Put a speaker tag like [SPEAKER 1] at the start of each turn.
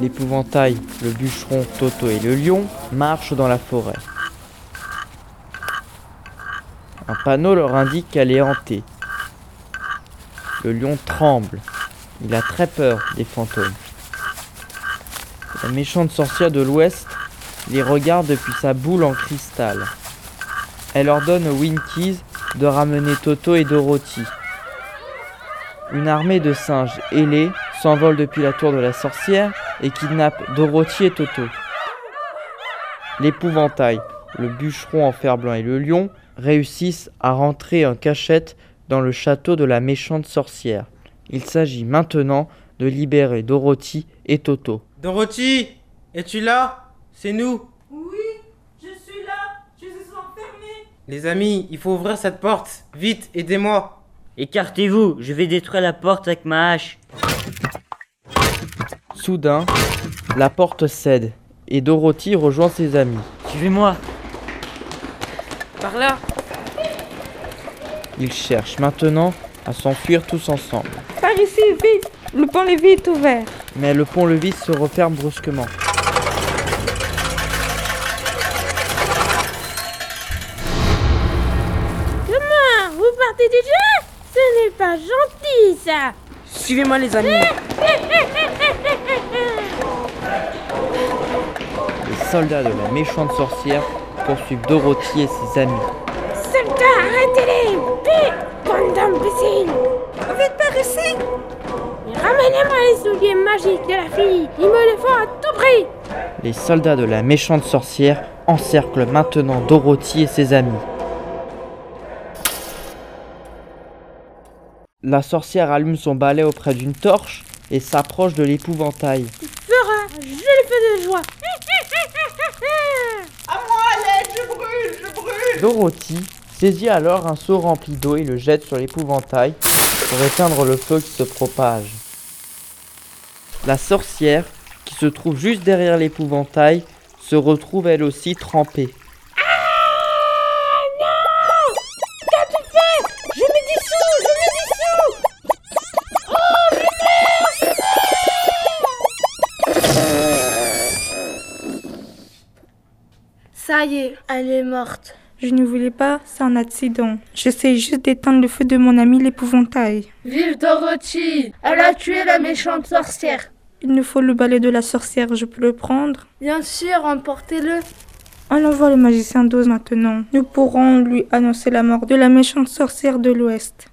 [SPEAKER 1] L'épouvantail, le bûcheron, Toto et le lion marchent dans la forêt. Un panneau leur indique qu'elle est hantée. Le lion tremble il a très peur des fantômes. La méchante sorcière de l'Ouest les regarde depuis sa boule en cristal. Elle ordonne aux Winkies de ramener Toto et Dorothy. Une armée de singes ailés s'envole depuis la tour de la sorcière et kidnappe Dorothy et Toto. L'épouvantail, le bûcheron en fer blanc et le lion réussissent à rentrer en cachette dans le château de la méchante sorcière. Il s'agit maintenant de libérer Dorothy et Toto.
[SPEAKER 2] Dorothy, es-tu là? C'est nous.
[SPEAKER 3] Oui, je suis là. Je suis enfermée.
[SPEAKER 2] Les amis, il faut ouvrir cette porte. Vite, aidez-moi.
[SPEAKER 4] Écartez-vous, je vais détruire la porte avec ma hache.
[SPEAKER 1] Soudain, la porte cède et Dorothy rejoint ses amis.
[SPEAKER 4] Suivez-moi.
[SPEAKER 2] Par là.
[SPEAKER 1] Ils cherchent maintenant à s'enfuir tous ensemble.
[SPEAKER 3] Par ici, vite. Le pont-levis est ouvert.
[SPEAKER 1] Mais le pont-levis se referme brusquement.
[SPEAKER 5] Comment Vous partez déjà Ce n'est pas gentil, ça
[SPEAKER 2] Suivez-moi les amis.
[SPEAKER 1] Les soldats de la méchante sorcière poursuivent Dorothy et ses amis.
[SPEAKER 5] Soldats, arrêtez-les Vite Bande d'imbéciles
[SPEAKER 3] Vite par ici.
[SPEAKER 5] Ramenez-moi les souliers magiques de la fille Il me le faut à tout prix
[SPEAKER 1] Les soldats de la méchante sorcière encerclent maintenant Dorothy et ses amis. La sorcière allume son balai auprès d'une torche et s'approche de l'épouvantail.
[SPEAKER 5] Fera, je le fais de joie
[SPEAKER 3] À moi, l'aide, je brûle, je brûle.
[SPEAKER 1] Dorothy saisit alors un seau rempli d'eau et le jette sur l'épouvantail pour éteindre le feu qui se propage. La sorcière, qui se trouve juste derrière l'épouvantail, se retrouve elle aussi trempée.
[SPEAKER 5] Me dissous
[SPEAKER 6] Ça y est, elle est morte.
[SPEAKER 3] Je ne voulais pas, c'est un accident. J'essaie juste d'éteindre le feu de mon ami l'épouvantail.
[SPEAKER 6] Vive Dorothy Elle a tué la méchante sorcière.
[SPEAKER 3] Il nous faut le balai de la sorcière, je peux le prendre?
[SPEAKER 6] Bien sûr, emportez-le.
[SPEAKER 3] On envoie le magicien d'Oz maintenant. Nous pourrons lui annoncer la mort de la méchante sorcière de l'Ouest.